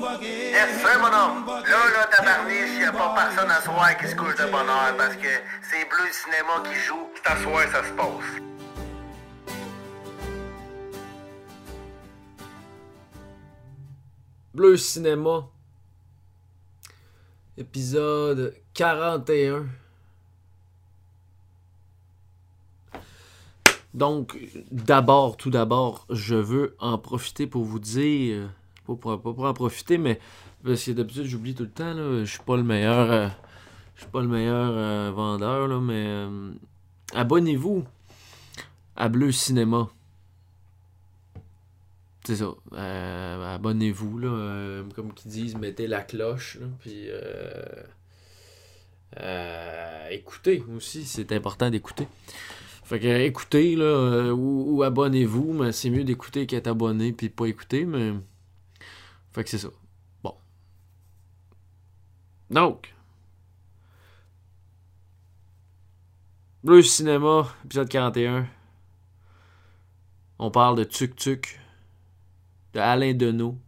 Yes, sir, mon homme. Là, là, tabarniche, y a pas personne à soir qui se couche de bonne heure parce que c'est Bleu Cinéma qui joue. C'est à soir, ça se passe. Bleu Cinéma, épisode 41. Donc, d'abord, tout d'abord, je veux en profiter pour vous dire, pas pour, en profiter, mais parce que d'habitude j'oublie tout le temps, je suis pas le meilleur, euh, je suis pas le meilleur euh, vendeur, là, mais euh, abonnez-vous à Bleu Cinéma. C'est ça. Abonnez-vous, là. comme qu'ils disent, mettez la cloche, puis écoutez aussi, c'est important d'écouter. Fait que écoutez, là, ou, ou abonnez-vous, mais c'est mieux d'écouter qu'être abonné puis pas écouter, mais. Fait que c'est ça. Bon. Donc. Bleu Cinéma, épisode 41. On parle de Tuk Tuk, de Alain Deneau.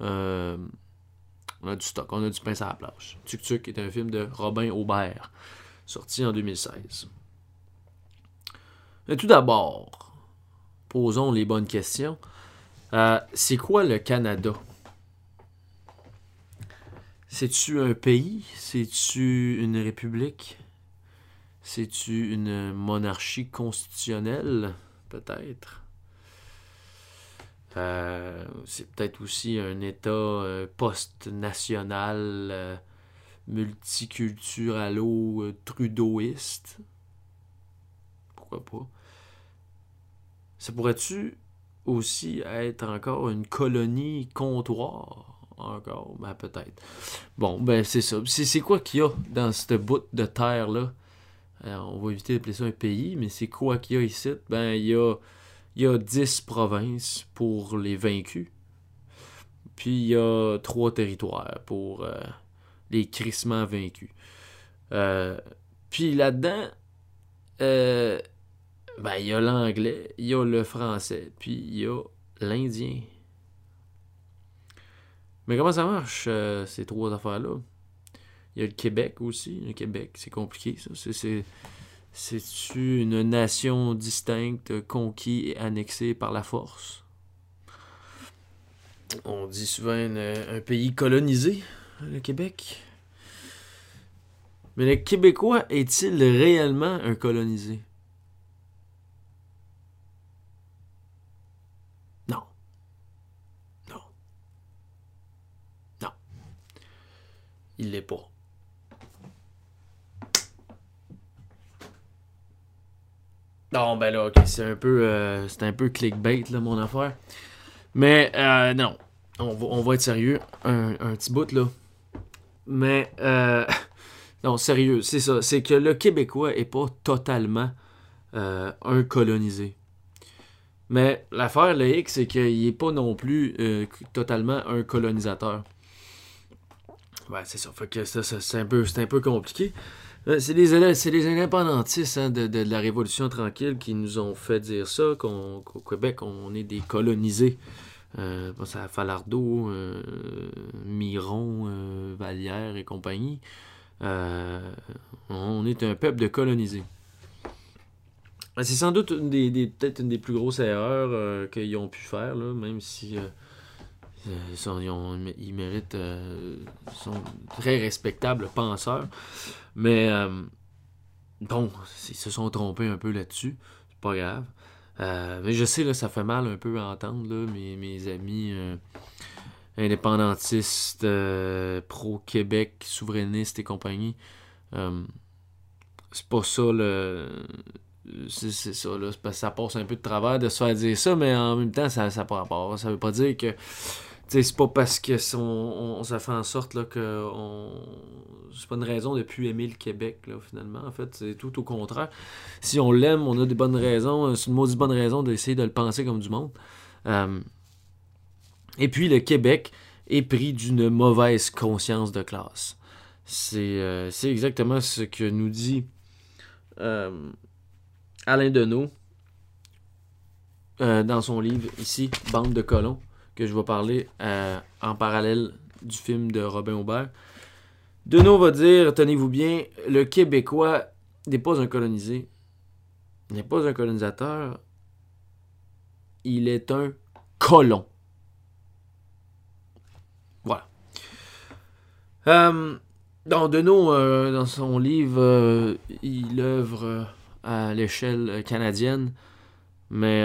Euh, on a du stock, on a du pain sur la plage. Tuk Tuk est un film de Robin Aubert, sorti en 2016. Mais tout d'abord, posons les bonnes questions. Euh, c'est quoi le Canada? C'est-tu un pays? C'est-tu une république? C'est-tu une monarchie constitutionnelle? Peut-être. Euh, c'est peut-être aussi un État euh, post-national, euh, multiculturalo-trudeauiste. Pourquoi pas? Ça pourrait-tu aussi être encore une colonie comptoir? Encore, ben peut-être. Bon, ben c'est ça. C'est quoi qu'il y a dans cette bout de terre-là? On va éviter d'appeler ça un pays, mais c'est quoi qu'il y a ici? Ben, il y a, il y a 10 provinces pour les vaincus. Puis il y a 3 territoires pour euh, les crissements vaincus. Euh, puis là-dedans, euh, ben, il y a l'anglais, il y a le français, puis il y a l'indien. Mais comment ça marche, euh, ces trois affaires-là? Il y a le Québec aussi. Le Québec, c'est compliqué, ça. C'est, c'est, c'est-tu une nation distincte, conquis et annexée par la force? On dit souvent un pays colonisé, le Québec. Mais le Québécois est-il réellement un colonisé? Non. Non. Non. Il l'est pas. Non, ben là, ok, c'est un peu, euh, un peu clickbait, là, mon affaire. Mais, euh, non, on va, être sérieux, un, petit bout, là. Mais, euh, non, sérieux, c'est ça, c'est que le Québécois est pas totalement un colonisé. Mais l'affaire, le hic, c'est qu'il est pas non plus totalement un colonisateur. Ouais, c'est ça. Ça, c'est un peu, un peu compliqué. Euh, C'est les, les indépendantistes hein, de, de- la Révolution tranquille qui nous ont fait dire ça, qu'au Québec, on est des colonisés. Euh, pense à Falardeau, euh, Miron, euh, Vallière et compagnie. On est un peuple de colonisés. Euh, C'est sans doute une des, des- peut-être une des plus grosses erreurs qu'ils ont pu faire, là, même si euh, ils, ont- ils méritent, euh, sont très respectables penseurs. Mais euh, bon, ils se sont trompés un peu là-dessus. C'est pas grave. Mais je sais, là, ça fait mal un peu à entendre, là, mes, amis indépendantistes, pro-Québec, souverainistes et compagnie. C'est pas ça, le. C'est ça, là. Parce que ça passe un peu de travers de se faire dire ça, mais en même temps, ça n'a pas rapport. Ça veut pas dire que. C'est pas parce que on, ça fait en sorte là, que on, c'est pas une raison de plus aimer le Québec, là, finalement. En fait, c'est tout au contraire. Si on l'aime, on a des bonnes raisons. euh, C'est une maudite bonne raison d'essayer de le penser comme du monde. Euh, et puis, le Québec est pris d'une mauvaise conscience de classe. C'est euh, exactement ce que nous dit Alain Deneau dans son livre ici, Bande de colons, que je vais parler euh, en parallèle du film de Robin Aubert. Deneau va dire, tenez-vous bien, le Québécois n'est pas un colonisé, n'est pas un colonisateur, il est un colon. Voilà. Euh, dans euh, dans son livre, euh, il œuvre à l'échelle canadienne, mais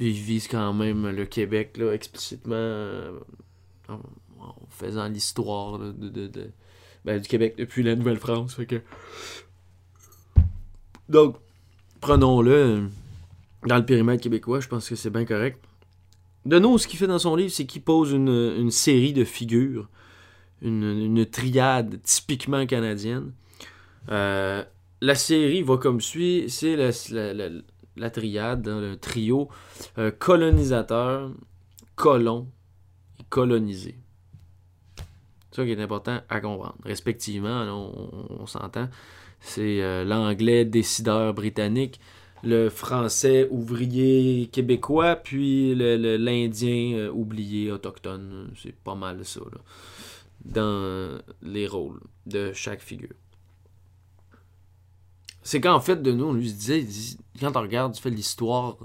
euh, il vise quand même le Québec là, explicitement euh, en, faisant l'histoire de, ben, du Québec depuis la Nouvelle-France. que- Donc, prenons-le euh, dans le périmètre québécois, je pense que c'est bien correct. Deneau, ce qu'il fait dans son livre, c'est qu'il pose une, une série de figures, une, une triade typiquement canadienne. Euh, la série va comme suit, c'est la- la triade, hein, le trio euh, colonisateur, colon et colonisé. C'est ça qui est important à comprendre. Respectivement, on, s'entend, c'est euh, l'anglais décideur britannique, le français ouvrier québécois, puis l'indien euh, oublié autochtone. C'est pas mal ça, dans les rôles de chaque figure. C'est qu'en fait, de nous, on lui disait, quand on regarde, tu fais l'histoire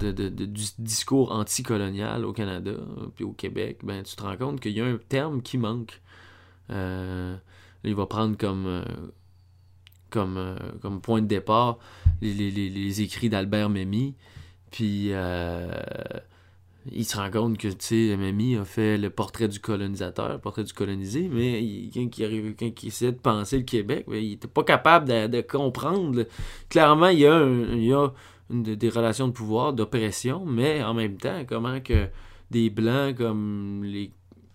de, du discours anticolonial au Canada, puis au Québec, ben, tu te rends compte qu'il y a un terme qui manque. Euh, il va prendre comme, euh, euh, comme point de départ les, les- écrits d'Albert Memmi. Puis il se rend compte que tu sais, Memmi a fait le portrait du colonisateur, le portrait du colonisé, mais il, quand, il essaie de penser le Québec, ben, il était pas capable de, comprendre. Clairement, il y a, un- des relations de pouvoir, d'oppression, mais en même temps, comment que des Blancs comme les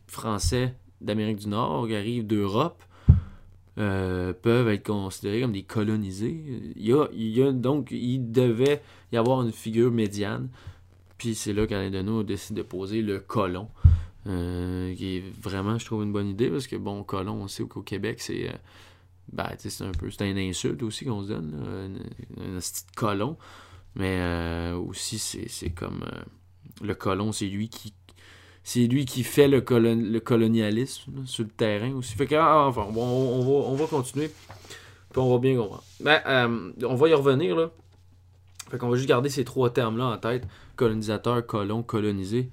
Français d'Amérique du Nord qui arrivent d'Europe euh, peuvent être considérés comme des colonisés. Il y a, il y a- donc, il devait y avoir une figure médiane. Puis c'est là qu'Alain décide de poser le colon. euh, qui est vraiment, je trouve, une bonne idée parce que, bon, colon, on sait qu'au Québec, c'est. euh, ben, c'est un peu. C'est un insulte aussi qu'on se donne, un, un esti de colon. Mais euh, aussi, c'est comme. euh, le colon, c'est lui qui. C'est lui qui fait le, colon- le colonialisme sur le terrain aussi. Fait que, ah, enfin, bon, on, va, on va continuer. Puis on va bien comprendre. Ben, on va y revenir, là. Fait qu'on va juste garder ces trois termes-là en tête. Colonisateur, colon, colonisé.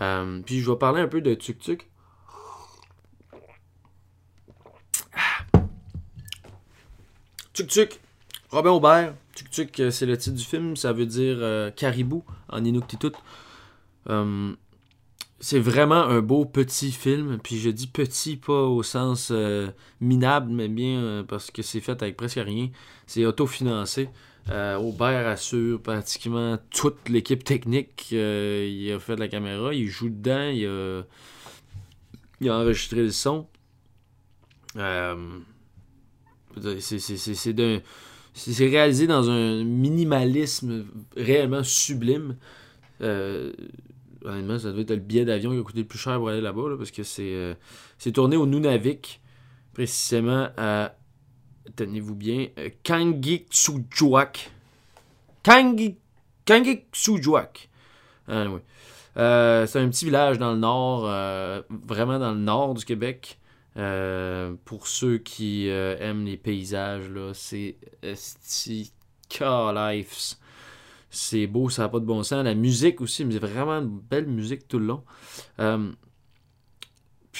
Euh, puis je vais parler un peu de tuk-tuk. Ah. Tuk-tuk. Robin Aubert. Tuk-tuk, euh, c'est le titre du film. Ça veut dire euh, caribou en Inuktitut. C'est vraiment un beau petit film. Puis je dis petit pas au sens minable, mais bien parce que c'est fait avec presque rien. C'est autofinancé. Euh, Aubert assure pratiquement toute l'équipe technique. Euh, il a fait de la caméra, il joue dedans, il a, enregistré le son. Euh, c'est- réalisé dans un minimalisme réellement sublime. Euh, honnêtement, ça devait être le billet d'avion qui a coûté le plus cher pour aller là-bas, là, parce que c'est tourné au Nunavik, précisément à tenez-vous bien, euh. Kangi, Kangiksujuak. Ah, oui. Euh, c'est un petit village dans le nord, euh, vraiment dans le nord du Québec. Pour ceux qui aiment les paysages, là, c'est esti Life. C'est beau, ça n'a pas de bon sens. La musique aussi, mais c'est vraiment une belle musique tout le long.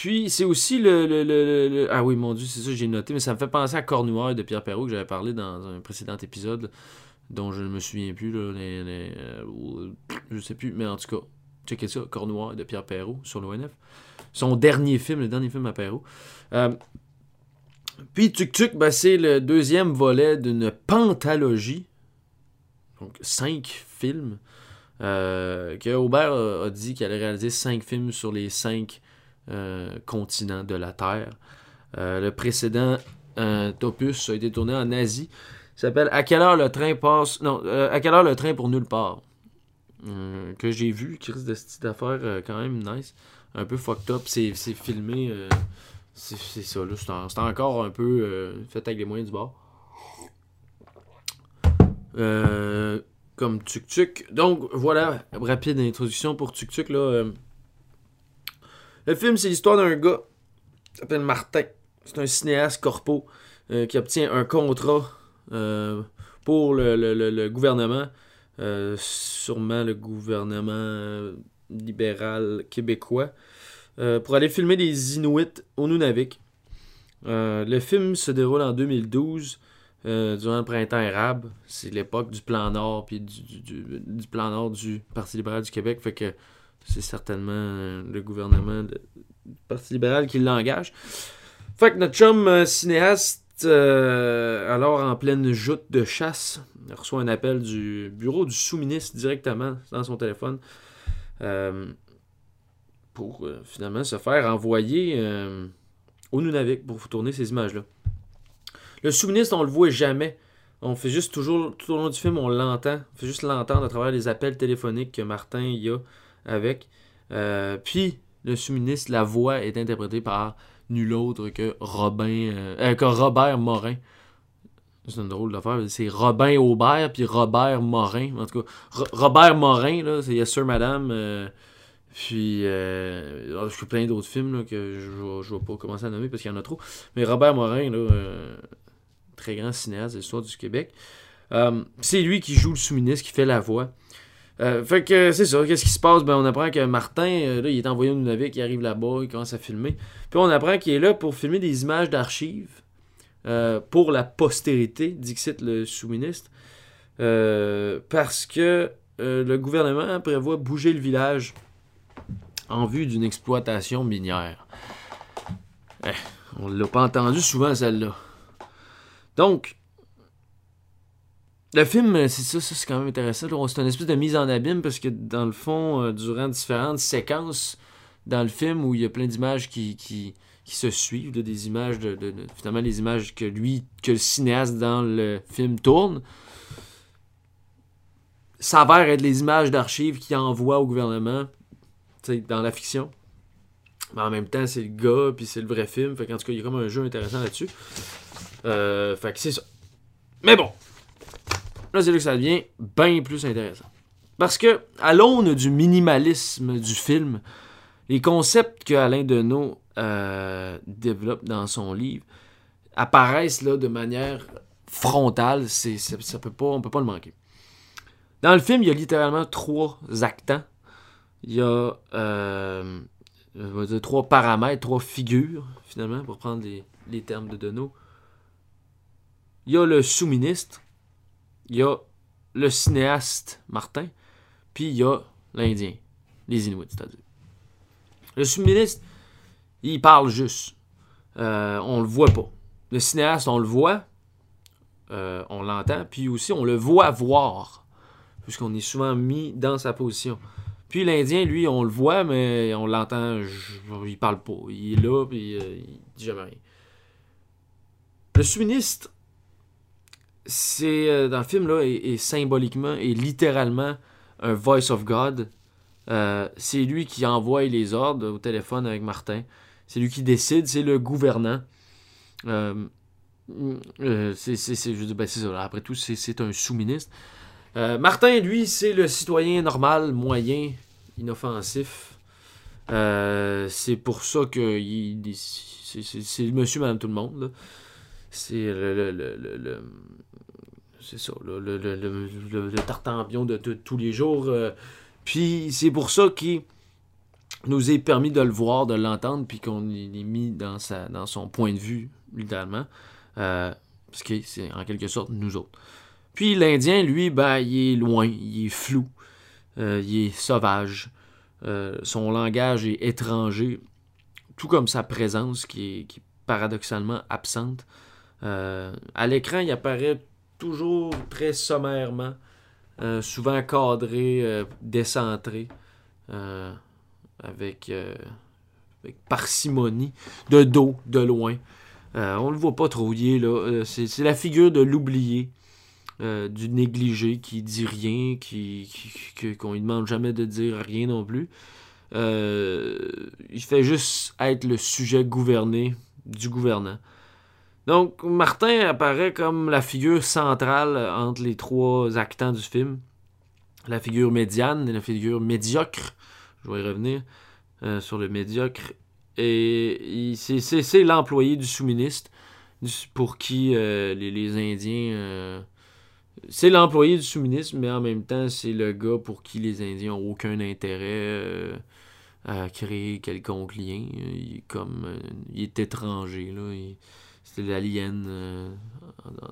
Puis c'est aussi le, le- le- Ah oui, mon Dieu, c'est ça, j'ai noté, mais ça me fait penser à Cornouaille de Pierre Perrault que j'avais parlé dans un précédent épisode, dont je ne me souviens plus, là, les- euh, je sais plus, mais en tout cas, checkez ça, Cornouaille de Pierre Perrault sur l'ONF. Son dernier film, le dernier film à Perrault. Euh, puis Tuk Tuk, ben, c'est le deuxième volet d'une pentalogie, donc cinq films, euh, que Aubert a, a dit qu'il allait réaliser cinq films sur les cinq continent de la Terre. Euh, le précédent euh, opus a été tourné en Asie. Il s'appelle À quelle heure le train passe. Non, euh, À quelle heure le train pour nulle part? Euh, que j'ai vu, qui risque de cette affaire euh, quand même nice. Un peu fucked up. C'est filmé. euh, c'est ça, là. C'est en- c'est encore un peu euh, fait avec les moyens du bord. Euh, comme Tuk Tuk. Donc voilà, rapide introduction pour Tuk Tuk. Là, euh. Le film, c'est l'histoire d'un gars qui s'appelle Martin. C'est un cinéaste corpo euh, qui obtient un contrat euh, pour le, gouvernement. Euh, sûrement le gouvernement libéral québécois. pour aller filmer des Inuits au Nunavik. Le film se déroule en 2012 euh, durant le printemps arabe. C'est l'époque du plan Nord puis du- du plan Nord du Parti libéral du Québec. Fait que c'est certainement euh, le gouvernement du Parti libéral qui l'engage. Fait que notre chum euh, cinéaste, euh, alors en pleine joute de chasse, reçoit un appel du bureau du sous-ministre directement dans son téléphone pour finalement se faire envoyer au Nunavik pour tourner ces images-là. Le sous-ministre, on le voit jamais. On fait juste toujours, tout au long du film, on l'entend. On fait juste l'entendre à travers les appels téléphoniques que Martin y a avec. Euh, puis, le sous-ministre, la voix est interprétée par nul autre que Robin, euh, euh, Robert Morin. C'est une drôle d'affaire. C'est Robin Aubert puis Robert Morin. En tout cas, Ro- Robert Morin, là, c'est Yes Sir Madame. puis, euh, je fais plein d'autres films que je ne vais pas commencer à nommer parce qu'il y en a trop. Mais Robert Morin, là, très grand cinéaste de l'histoire du Québec. C'est lui qui joue le sous-ministre, qui fait la voix. Euh, fait que c'est ça, qu'est-ce qui se passe? Ben, on apprend que Martin, euh, là, il est envoyé au Nunavik, il arrive là-bas, il commence à filmer. Puis on apprend qu'il est là pour filmer des images d'archives euh, pour la postérité, dixit le sous-ministre. Parce que le gouvernement prévoit bouger le village en vue d'une exploitation minière. Eh, on l'a pas entendu souvent celle-là. Donc, le film, euh, c'est ça, ça c'est quand même intéressant. C'est une espèce de mise en abîme parce que dans le fond, euh, durant différentes séquences dans le film où il y a plein d'images qui, qui, qui se suivent, des images de, finalement les images que lui, que le cinéaste dans le film tourne, s'avère être les images d'archives qu'il envoie au gouvernement, dans la fiction. Mais en même temps, c'est le gars, puis c'est le vrai film. Fait tout cas, il y a comme un jeu intéressant là-dessus. Euh, fait que c'est ça. Mais bon, là, c'est là que ça devient bien plus intéressant. Parce que, à l'aune du minimalisme du film, les concepts que Alain Deneau euh, développe dans son livre apparaissent là de manière frontale. C'est, ça, peut pas, on peut pas le manquer. Dans le film, il y a littéralement trois actants. Il y a euh, trois paramètres, trois figures, finalement, pour prendre les, les termes de Deneau. Il y a le sous-ministre, il y a le cinéaste Martin, puis il y a l'Indien, les Inuits, c'est-à-dire. Le sous-ministre, il parle juste. Euh, on le voit pas. Le cinéaste, on le voit, euh, on l'entend, puis aussi on le voit voir, puisqu'on est souvent mis dans sa position. Puis l'Indien, lui, on le voit, mais on l'entend, il parle pas. Il est là, puis euh, il dit jamais rien. Le sous-ministre, c'est euh, dans le film là, est symboliquement et littéralement un voice of God. Euh, c'est lui qui envoie les ordres au téléphone avec Martin. C'est lui qui décide, c'est le gouvernant. Euh, euh, c'est, ben, ça, après tout, c'est, un sous-ministre. Euh, Martin, lui, c'est le citoyen normal, moyen, inoffensif. C'est pour ça que c'est, le monsieur, madame, tout le monde. C'est le, le- le- le- c'est ça, le, le, le, le- tartampion de t- tous les jours. euh. puis c'est pour ça qu'il nous est permis de le voir, de l'entendre, puis qu'on est mis dans, sa, dans son point de vue, littéralement. Euh, parce que c'est en quelque sorte nous autres. Puis l'Indien, lui, ben, il est loin, il est flou, euh, il est sauvage. Euh, son langage est étranger, tout comme sa présence qui qui est paradoxalement absente. Euh, à l'écran, il apparaît toujours très sommairement, euh, souvent cadré, euh, décentré, avec, parcimonie, de dos, de loin. On le voit pas trop, il est là. C'est la figure de l'oublié, du négligé qui dit rien, qui, qu'on lui demande jamais de dire rien non plus. Il fait juste être le sujet gouverné du gouvernant. Donc, Martin apparaît comme la figure centrale entre les trois actants du film. la figure médiane et la figure médiocre. Je vais y revenir euh, sur le médiocre. Et c'est l'employé du sous-ministre pour qui euh, les, Indiens. Euh, c'est l'employé du sous-ministre, mais en même temps, c'est le gars pour qui les Indiens n'ont aucun intérêt à créer quelconque lien. Il, comme, il est étranger. Là. C'est l'alien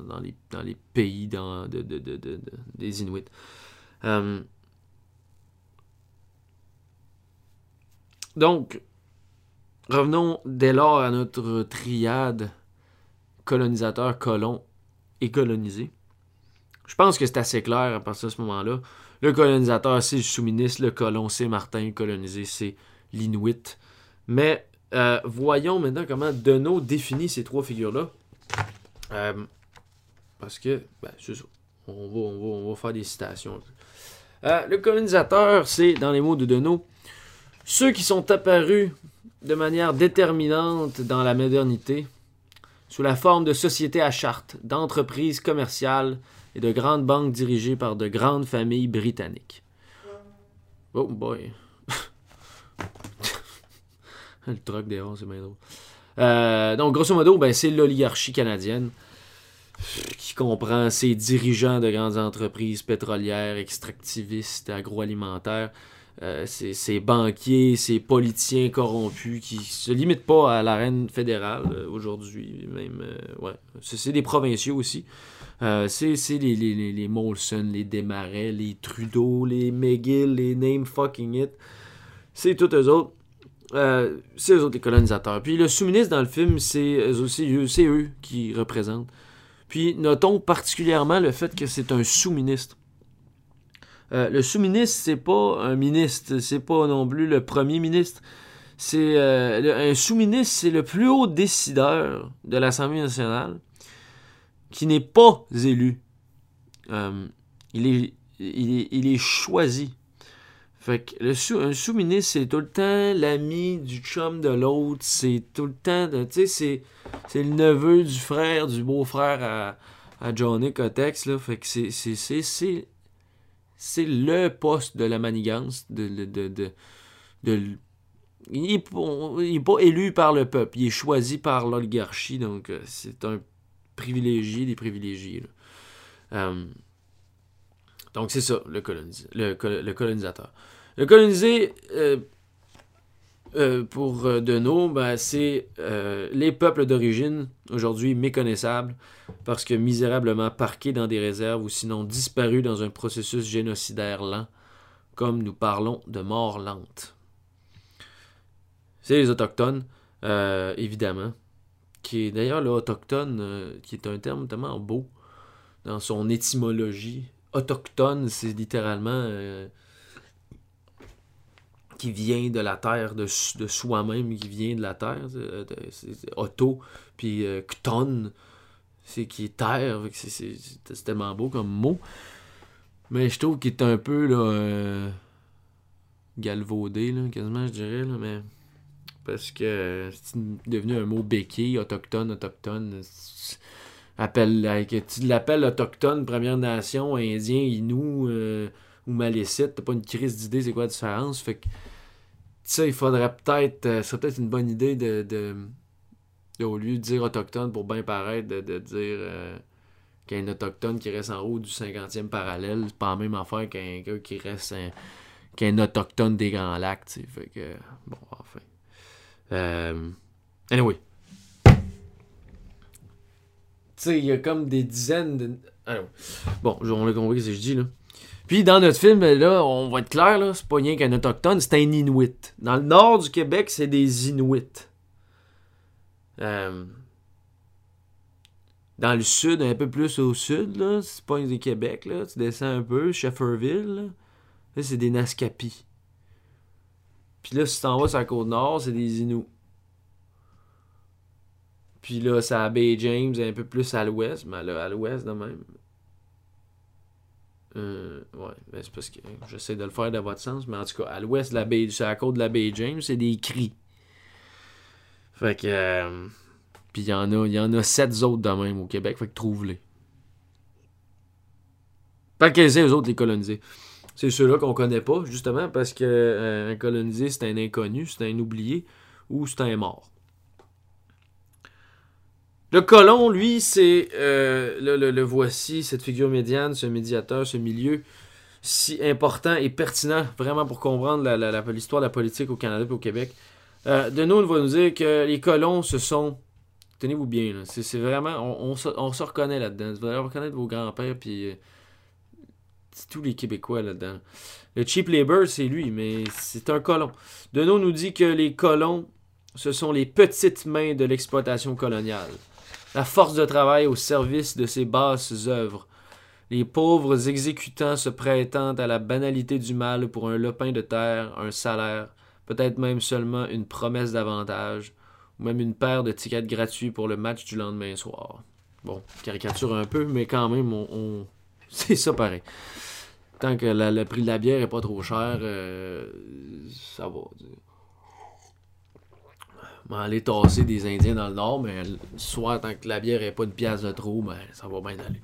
dans, les, dans les pays dans, de, des Inuits. Euh, donc, revenons dès lors à notre triade colonisateur, colon et colonisé. Je pense que c'est assez clair à partir de ce moment-là. Le colonisateur, c'est le sous-ministre. Le colon, c'est Martin. Le colonisé, c'est l'Inuit. Mais euh, voyons maintenant comment Deneau définit ces trois figures-là. Euh, parce que, ben, c'est ça. On va, on va, faire des citations. Euh, le colonisateur, c'est, dans les mots de Deneau, ceux qui sont apparus de manière déterminante dans la modernité, sous la forme de sociétés à charte, d'entreprises commerciales et de grandes banques dirigées par de grandes familles britanniques. Oh boy. Le truc des c'est bien drôle. Euh, donc, grosso modo, ben, c'est l'oligarchie canadienne qui comprend ces dirigeants de grandes entreprises pétrolières, extractivistes, agroalimentaires, euh, ces, banquiers, ces politiciens corrompus qui se limitent pas à l'arène fédérale euh, aujourd'hui, même, euh, ouais, c'est des provinciaux aussi. c'est les, les, les, Molson, les Desmarais, les Trudeau, les McGill, les Name Fucking It. C'est tous eux autres. C'est eux autres les colonisateurs. Puis le sous-ministre dans le film, c'est c'est eux qui représentent. Puis notons particulièrement le fait que c'est un sous-ministre. Euh, le sous-ministre, c'est pas un ministre, c'est pas non plus le premier ministre. C'est euh, un sous-ministre, c'est le plus haut décideur de l'Assemblée nationale qui n'est pas élu. Euh, il, est, il, est, choisi. Fait que le sous, un sous-ministre, c'est tout le temps l'ami du chum de l'autre. C'est tout le temps, tu sais, c'est le neveu du frère, du beau-frère à, à Johnny Cotex. Là. Fait que c'est, c'est, le poste de la manigance. De, de, de, il n'est pas élu par le peuple, il est choisi par l'oligarchie, donc euh, c'est un privilégié des privilégiés. Euh, donc c'est ça, le, le, colonisateur. Le colonisé, euh, euh, pour euh, Deneau, ben, c'est les peuples d'origine, aujourd'hui méconnaissables, parce que misérablement parqués dans des réserves ou sinon disparus dans un processus génocidaire lent, comme nous parlons de mort lente. C'est les Autochtones, évidemment, qui est d'ailleurs l'Autochtone, qui est un terme tellement beau dans son étymologie. Autochtone, c'est littéralement qui vient de la terre, de, de soi-même, qui vient de la terre. C'est auto, puis euh, c'est qui est terre. C'est tellement beau comme mot. Mais je trouve qu'il est un peu euh, galvaudé, là, quasiment, je dirais. Là, mais parce que c'est devenu un mot béquille, autochtone, autochtone. Appelle, tu l'appelles autochtone, Première Nation, Indien, Inou. Euh, ou malécite, t'as pas une crise d'idée c'est quoi la différence? Fait que, ça, il faudrait peut-être, euh, c'est peut-être une bonne idée de, au lieu de dire autochtone pour bien paraître, de, dire euh, qu'il y a un autochtone qui reste en haut du 50e parallèle, c'est pas la même affaire qu'un gars qui reste un, qu'un autochtone des Grands Lacs, tu sais. Fait que, bon, enfin. Euh, anyway. Tu sais, il y a comme des dizaines de. Bon, on l'a compris ce que je dis, là. Puis dans notre film, là, on va être clair, là, c'est pas rien qu'un autochtone, c'est un Inuit. Dans le nord du Québec, c'est des Inuits. Euh, dans le sud, un peu plus au sud, là, c'est pas du Québec, là, tu descends un peu, Shefferville, là, c'est des Naskapi. Puis là, si tu t'en vas sur la côte nord, c'est des Inuits. Puis là, c'est à Bay James, un peu plus à l'ouest, mais là, à l'ouest de même. Euh, ouais, ben c'est parce que j'essaie de le faire de votre sens, mais en tout cas, à l'ouest de la baie, sur la côte de la baie James, c'est des cris. Fait que. Euh, puis il y en a, y en a sept autres de même au Québec, fait que trouve-les. Pas que les autres les coloniser. C'est ceux-là qu'on connaît pas, justement, parce que euh, un colonisé, c'est un inconnu, c'est un oublié ou c'est un mort. Le colon, lui, c'est euh, le, voici, cette figure médiane, ce médiateur, ce milieu si important et pertinent vraiment pour comprendre l'histoire de la politique au Canada et au Québec. Euh, de nous, on va nous dire que les colons, ce sont. Tenez-vous bien, c'est vraiment. On, se, reconnaît là-dedans. Vous allez reconnaître vos grands-pères, puis. Euh, tous les Québécois là-dedans. Le cheap labor, c'est lui, mais c'est un colon. Deneau nous dit que les colons, ce sont les petites mains de l'exploitation coloniale. La force de travail au service de ces basses œuvres les pauvres exécutants se prêtant à la banalité du mal pour un lopin de terre, un salaire, peut-être même seulement une promesse d'avantage, ou même une paire de tickets gratuits pour le match du lendemain soir. Bon, caricature un peu, mais quand même, on, c'est ça pareil. Tant que le prix de la bière est pas trop cher, euh, ça va. On aller tasser des Indiens dans le Nord, mais soit tant que la bière est pas une pièce de trop, ben, ça va bien aller.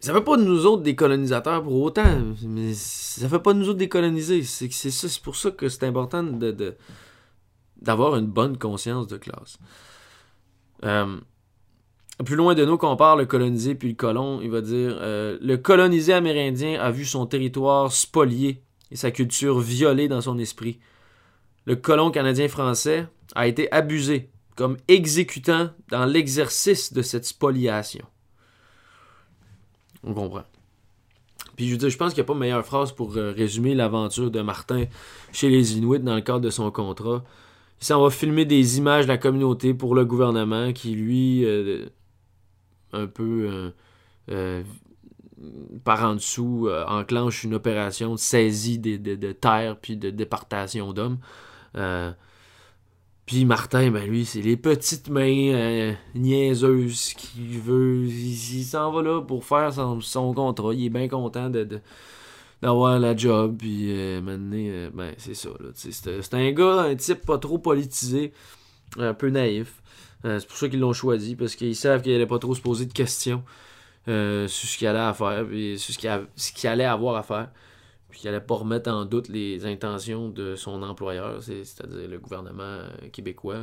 Ça fait pas de nous autres des colonisateurs pour autant, mais ça fait pas de nous autres décoloniser. C'est c'est pour ça que c'est important de, d'avoir une bonne conscience de classe. Euh, plus loin de nous qu'on parle, le colonisé puis le colon, il va dire euh, le colonisé amérindien a vu son territoire spolié et sa culture violée dans son esprit. Le colon canadien français a été abusé comme exécutant dans l'exercice de cette spoliation. On comprend. Puis je veux dire, je pense qu'il n'y a pas meilleure phrase pour euh, résumer l'aventure de Martin chez les Inuits dans le cadre de son contrat. Il s'en va filmer des images de la communauté pour le gouvernement qui, lui, euh, un peu euh, par en dessous, enclenche une opération de saisie de, de, de terre puis de déportation d'hommes. Puis Martin, ben lui, c'est les petites mains euh, niaiseuses qui veut. Il, s'en va là pour faire son, contrat. Il est bien content de, d'avoir la job. Puis euh, maintenant, euh, ben c'est ça. C'est, un gars, un type pas trop politisé, un peu naïf. c'est pour ça qu'ils l'ont choisi, parce qu'ils savent qu'il allait pas trop se poser de questions sur ce qu'il allait faire, puis sur ce qu'il allait avoir à faire puis qu'il n'allait pas remettre en doute les intentions de son employeur, c'est-à-dire le gouvernement euh, québécois.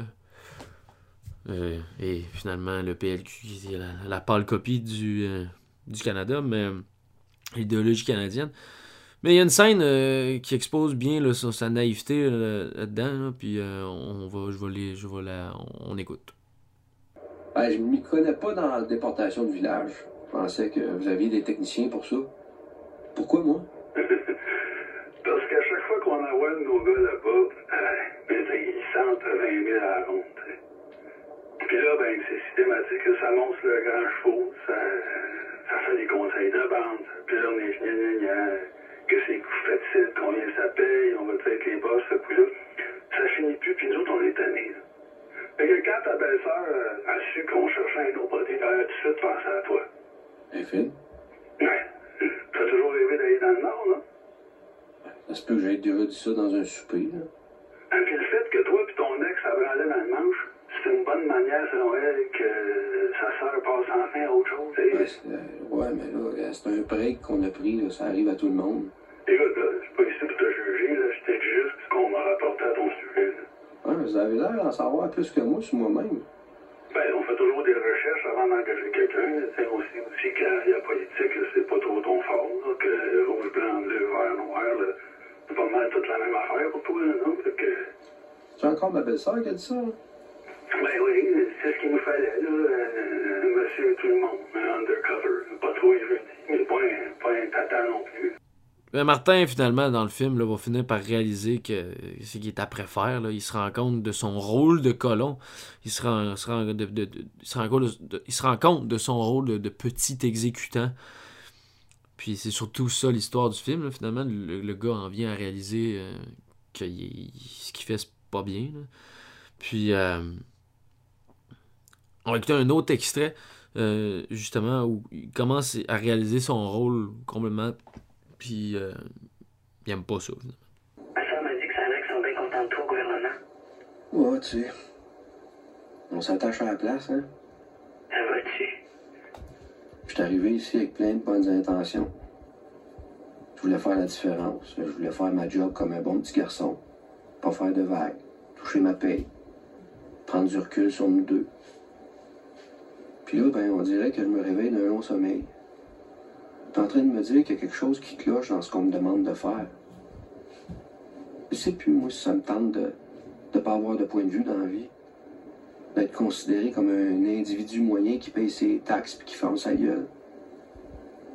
Euh, et finalement, le PLQ, qui est la, pâle copie du, euh, du Canada, mais l'idéologie canadienne. Mais il y a une scène qui expose bien sa, naïveté là-dedans, puis on va, je vais, je vais la, on, écoute. Ben, je ne m'y connais pas dans la déportation de village. Je pensais que vous aviez des techniciens pour ça. Pourquoi moi? Nos gars là-bas, euh, ils sentent 20 000 à la ronde. Puis là, ben, c'est systématique, ça monte le grand chevaux, ça, ça fait des conseils de bande. Puis là, on est que c'est fait combien ça paye, on va être les boss, puis là, ça finit plus, puis nous autres, on est tannés. Fait que quand ta belle-sœur a su qu'on cherchait un autre body, elle a tout de suite pensé à toi. Phil? Ouais. T'as toujours rêvé d'aller dans le Nord, là? Ça se peut que j'aie déjà dit ça dans un souper. Là. Et puis le fait que toi et ton ex branlé dans le manche, c'est une bonne manière, selon elle, que sa sœur passe enfin à autre chose. Ouais, euh, ouais, mais là, c'est un break qu'on a pris, là, ça arrive à tout le monde. Écoute, là, je suis pas ici pour te juger, là, je t'ai juste ce qu'on m'a rapporté à ton sujet. Là. Vous avez l'air d'en savoir plus que moi sur moi-même. Ben, on fait toujours des recherches avant d'engager quelqu'un. C'est aussi, aussi quand il y a politique, c'est pas trop ton fort. Donc, rouge, blanc, bleu, vert, noir, là, pas mal toute la même affaire pour toi, non? que... C'est encore ma belle-sœur qui a dit ça? Ben oui, c'est ce qu'il nous fallait, là. Euh, monsieur tout le monde, undercover. Pas trop érudit, mais pas un, pas un tata non plus. Ben Martin, finalement, dans le film, là, va finir par réaliser que ce qu'il est après faire. Là. Il se rend compte de son rôle de colon. Il se rend, se rend, de, de, de, il se rend compte de son rôle de, petit exécutant. Puis c'est surtout ça l'histoire du film. Finalement, le, gars en vient à réaliser euh, que ce qu'il fait, c'est pas bien. Puis, euh, on va écouter un autre extrait, euh, justement, où il commence à réaliser son rôle complètement. Puis, il aime pas ça. Ma soeur m'a dit que sont bien contents de toi au gouvernement. Ouais, tu sais. On s'attache à la place, hein? Je suis arrivé ici avec plein de bonnes intentions. Je voulais faire la différence. Je voulais faire ma job comme un bon petit garçon. Pas faire de vagues. Toucher ma paye. Prendre du recul sur nous deux. Puis là, ben, on dirait que je me réveille d'un long sommeil. T'es en train de me dire qu'il y a quelque chose qui cloche dans ce qu'on me demande de faire. Je sais plus, moi, si ça me tente de ne pas avoir de point de vue dans la vie. D'être considéré comme un individu moyen qui paye ses taxes puis qui ferme sa gueule.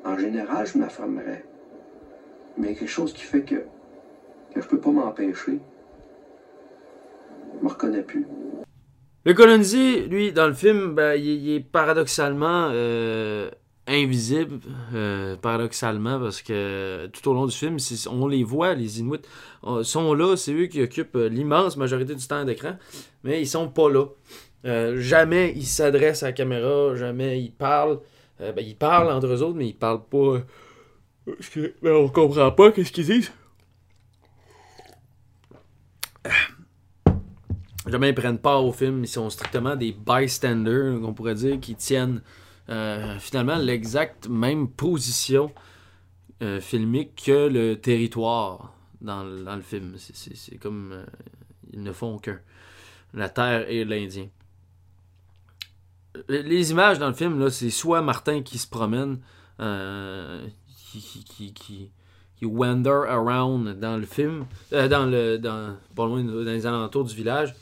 En général, je m'affirmerais. Mais il y a quelque chose qui fait que, que je peux pas m'empêcher. Je me reconnais plus. Le colonisé, lui, dans le film, ben, il, est paradoxalement euh, invisible, euh, paradoxalement, parce que tout au long du film, on les voit, les Inuits sont là, c'est eux qui occupent euh, l'immense majorité du temps d'écran, mais ils sont pas là. Euh, jamais ils s'adressent à la caméra, jamais ils parlent. Euh, ben, ils parlent entre eux autres, mais ils parlent pas. euh, parce que- ben, on comprend pas qu'est-ce qu'ils disent. Jamais ils prennent part au film, ils sont strictement des bystanders, on pourrait dire, qui tiennent finalement l'exacte même position filmique que le territoire dans, le- film. C'est- comme. ils ne font qu'un. La terre et l'Indien. Les- images dans le film, là, c'est soit Martin qui se promène, euh, qui, qui, qui, wander around dans le film, euh, dans le, dans, pas loin dans les alentours du village,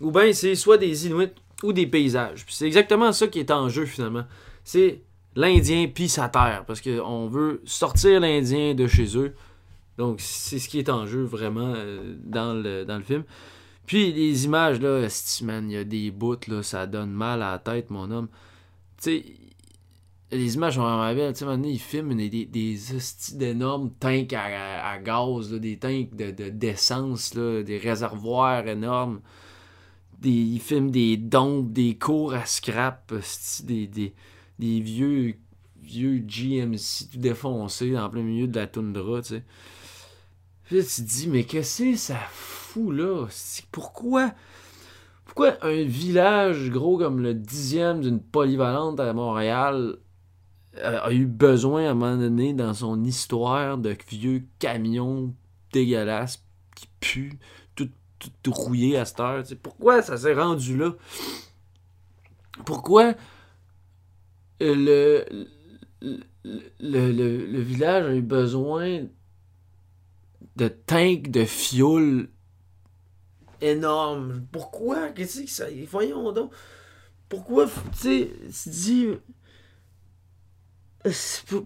ou bien c'est soit des Inuits ou des paysages. C'est exactement ça qui est en jeu finalement. C'est l'Indien puis sa terre, parce qu'on veut sortir l'Indien de chez eux. Donc c'est ce qui est en jeu vraiment euh, dans, le, dans le film. Puis les images, là, man, il y a des bouts, là, ça donne mal à la tête, mon homme. Tu sais, les images sont vraiment belles. Tu sais, donné, ils filment des, des, des d'énormes tanks à, à- gaz, des tanks de, de- d'essence, là, des réservoirs énormes. Des, ils filment des dompes, des cours à scrap, des, des, des vieux, vieux GMC tout défoncés en plein milieu de la toundra, tu sais. Puis tu te dis, mais qu'est-ce que ça fout là? Pourquoi? Pourquoi un village gros comme le dixième d'une polyvalente à Montréal a, a eu besoin à un moment donné dans son histoire de vieux camions dégueulasses qui puent, tout, tout, rouillé à cette heure? Pourquoi ça s'est rendu là? Pourquoi euh, le, le- le village a eu besoin de tanks de fioul énormes. Pourquoi? Qu'est-ce que ça. Voyons donc. Pourquoi, tu sais, dis.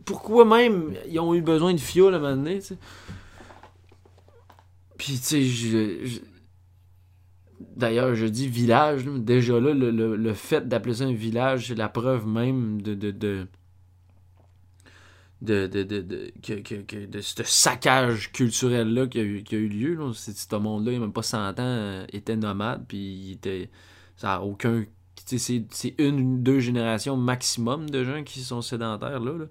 Pourquoi même ils ont eu besoin de fioul à un moment donné? Puis, tu sais, je. D'ailleurs, je dis village, déjà là, le, le- le fait d'appeler ça un village, c'est la preuve même de. de, de de, de, de, de, que, que- de ce saccage culturel-là qui a, eu, qui a eu lieu. Là. Ce monde-là, il n'y a même pas 100 ans, euh, était nomade, puis il était, ça a aucun... C'est une deux générations maximum de gens qui sont sédentaires là. là.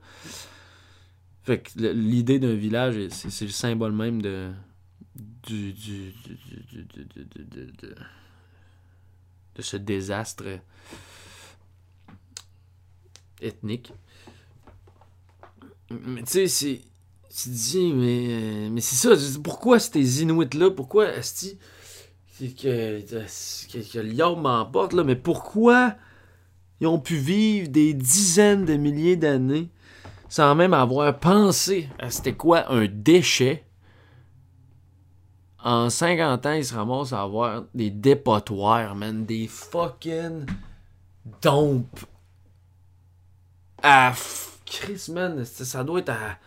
Fait que l'idée d'un village, c'est le symbole même de... Du, du, du- du- de ce désastre ethnique. Mais tu sais, c'est. Tu dis, mais. euh, Mais c'est ça, pourquoi ces Inuits-là Pourquoi, Asti que, que, que l'Iorbe m'emporte, là, mais pourquoi ils ont pu vivre des dizaines de milliers d'années sans même avoir pensé à c'était quoi un déchet? En 50 ans, ils se ramassent à avoir des dépotoirs, man, des fucking dompes à f- Chris, man, ça doit être à,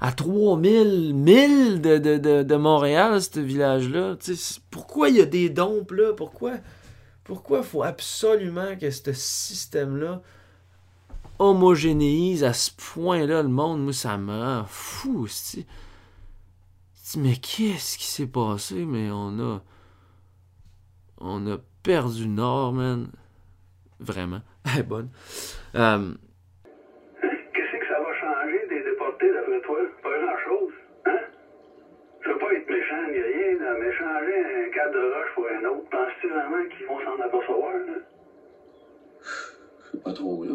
à 3000 1000 de, de, de, de Montréal, ce village-là. Pourquoi il y a des dompes là? Pourquoi pourquoi faut absolument que ce système-là homogénéise à ce point-là le monde? Moi, ça me fou. c'ti. C'ti, Mais qu'est-ce qui s'est passé? Mais on a. On a perdu Nord, man. Vraiment. Elle est bonne. Euh, Qu'est-ce que ça va changer des déportés d'après toi? Pas grand-chose. Hein? Je veux pas être méchant ni rien, là, mais changer un cadre de roche pour un autre, penses-tu vraiment qu'ils vont s'en apercevoir? Là? Je sais pas trop, là.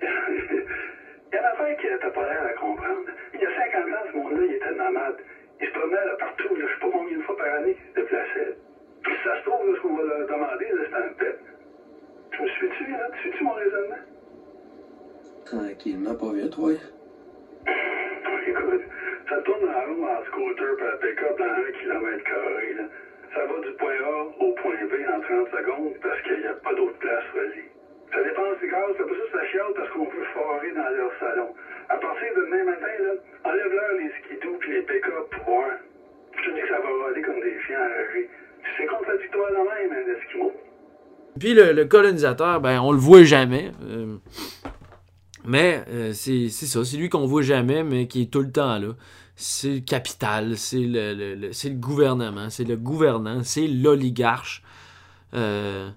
Il y a une affaire que t'as pas l'air à comprendre. Il y a monde-là, il était nomade. Il se promenait là, partout, là, je sais pas combien de fois par année, il se déplaçait. Puis ça se trouve, là, ce qu'on va leur demander, là, c'est un pet. Tu me suis-tu? Tu suis-tu mon raisonnement? Tranquillement, pas vite, ouais. Écoute, ça tourne en rond en scooter par pick-up dans un kilomètre carré, là. Ça va du point A au point B en 30 secondes parce qu'il n'y a pas d'autre place choisie. Ça dépense du gaz, c'est pas ça, ça chiale parce qu'on peut foirer dans leur salon. À partir de demain matin, là, enlève-leur les skidoo puis les pick-up pour voir. Je dis que ça va voler comme des chiens enragés. C'est contradictoire de même, un Eskimo. Puis le, le colonisateur, ben, on le voit jamais. euh, mais euh, c'est ça, c'est lui qu'on voit jamais, mais qui est tout le temps là. C'est le capital, c'est le, le- le- gouvernement, c'est le gouvernant, c'est l'oligarche. Euh,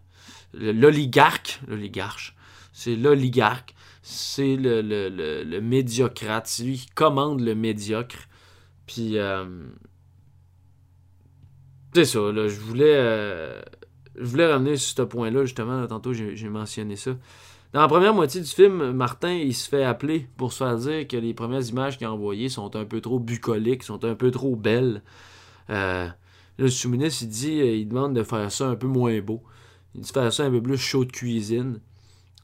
l'oligarque, l'oligarche, c'est l'oligarque, c'est le, le, le, médiocrate, c'est lui qui commande le médiocre. Puis, euh, c'est ça, là, je voulais, euh, je voulais ramener sur ce point-là, justement, tantôt j'ai mentionné ça. Dans la première moitié du film, Martin, il se fait appeler pour se faire dire que les premières images qu'il a envoyées sont un peu trop bucoliques, sont un peu trop belles. Euh, le sous-ministre, il dit, euh, il demande de faire ça un peu moins beau. Il de faire ça un peu plus chaud de cuisine,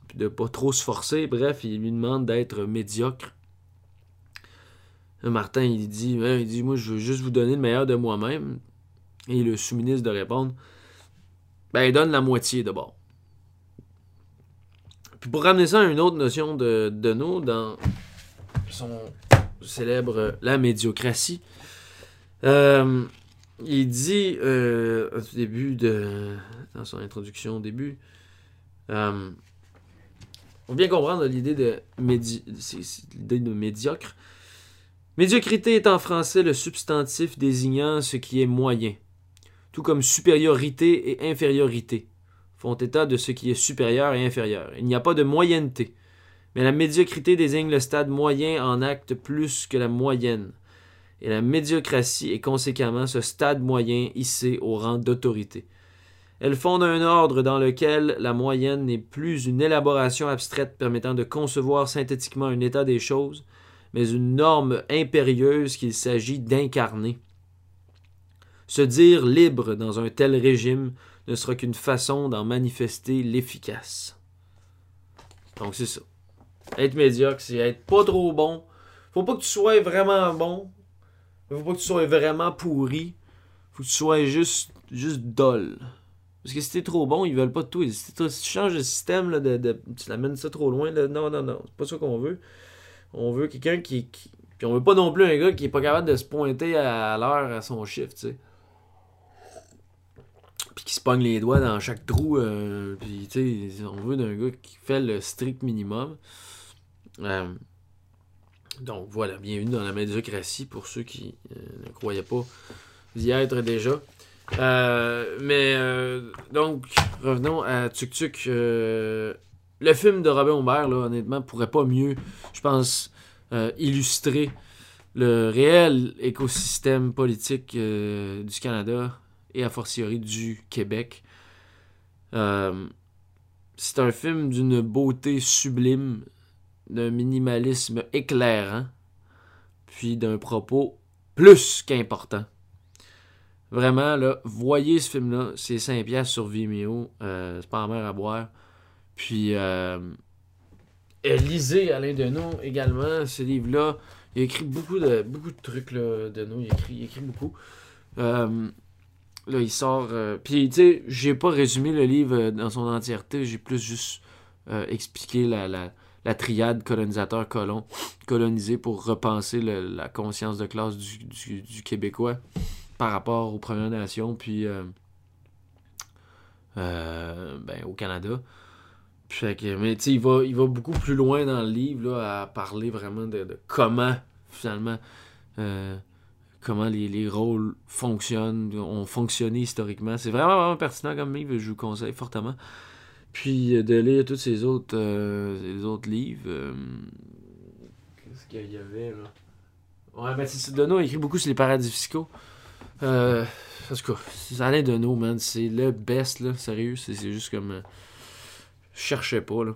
puis de pas trop se forcer. Bref, il lui demande d'être médiocre. Martin, il dit, Ouais, il dit, moi, je veux juste vous donner le meilleur de moi-même. Et le sous-ministre de répondre, ben, il donne la moitié d'abord. Puis pour ramener ça à une autre notion de Deneau dans son célèbre La médiocratie, euh, il dit euh, début de. dans son introduction au début, euh, on vient comprendre l'idée de, médi- l'idée de médiocre. Médiocrité est en français le substantif désignant ce qui est moyen, tout comme supériorité et infériorité font état de ce qui est supérieur et inférieur. Il n'y a pas de moyenneté, mais la médiocrité désigne le stade moyen en acte plus que la moyenne, et la médiocratie est conséquemment ce stade moyen hissé au rang d'autorité. Elle fonde un ordre dans lequel la moyenne n'est plus une élaboration abstraite permettant de concevoir synthétiquement un état des choses, mais une norme impérieuse qu'il s'agit d'incarner. Se dire libre dans un tel régime ne sera qu'une façon d'en manifester l'efficace. Donc c'est ça. Être médiocre, c'est être pas trop bon. Faut pas que tu sois vraiment bon. Faut pas que tu sois vraiment pourri. Faut que tu sois juste, juste dol. Parce que si t'es trop bon, ils veulent pas de toi. Si, tu changes de système, là, de, tu l'amènes ça trop loin, là, non, non, non. C'est pas ça qu'on veut. On veut quelqu'un qui, qui- Puis on veut pas non plus un gars qui est pas capable de se pointer à l'heure à son chiffre, tu sais puis qui se pogne les doigts dans chaque trou. euh, puis, tu sais, on veut d'un gars qui fait le strict minimum. Euh, donc, voilà, bienvenue dans la médiocratie pour ceux qui euh, ne croyaient pas y être déjà. Euh, mais, euh, donc, revenons à Tuk Tuk. le film de Robin Humbert, là, honnêtement, pourrait pas mieux, je pense, illustrer le réel écosystème politique du Canada et a fortiori du Québec. C'est un film d'une beauté sublime, d'un minimalisme éclairant, puis d'un propos plus qu'important. Vraiment, là, voyez ce film-là, c'est 5 piastres sur Vimeo, euh, c'est pas en mer à boire. Puis, euh, lisez Alain Deneau également, ce livre-là. Il écrit beaucoup de, beaucoup de trucs, là, Deneau, il écrit, il écrit beaucoup. Euh, Là, il sort. euh, Puis, tu sais, j'ai pas résumé le livre dans son entièreté. J'ai plus juste expliqué la, la triade colonisateur-colon, colonisé pour repenser le- la conscience de classe du, du, Québécois par rapport aux Premières Nations, puis euh, euh, ben, au Canada. Fait que, mais tu sais, il va, beaucoup plus loin dans le livre là, à parler vraiment de, de comment, finalement, euh, comment les, les rôles fonctionnent, ont fonctionné historiquement. C'est vraiment, vraiment pertinent comme livre, je vous conseille fortement. Puis de lire tous ces autres, euh, autres livres. euh, Qu'est-ce qu'il y avait là? Ouais, c'est Deneau a écrit beaucoup sur les paradis fiscaux. Euh, en tout cas, Alain Deneau, man, c'est le best, là, sérieux. C'est c'est juste comme. euh, je cherchais pas, là.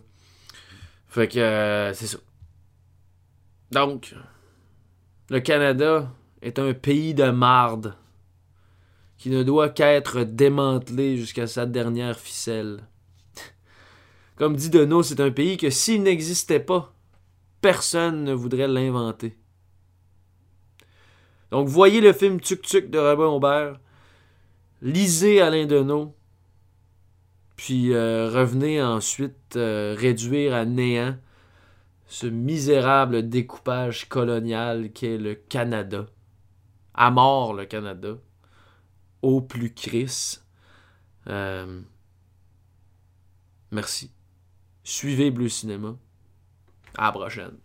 Fait que, euh, c'est ça. Donc, le Canada est un pays de marde qui ne doit qu'être démantelé jusqu'à sa dernière ficelle. Comme dit Deneau, c'est un pays que s'il n'existait pas, personne ne voudrait l'inventer. Donc voyez le film Tuk Tuk de Robin Aubert, lisez Alain Deneau, puis euh, revenez ensuite euh, réduire à néant ce misérable découpage colonial qu'est le Canada. À mort le Canada. Au plus Chris. Euh, merci. Suivez Bleu Cinéma. À la prochaine.